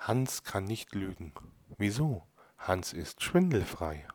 Hans kann nicht lügen. Wieso? Hans ist schwindelfrei.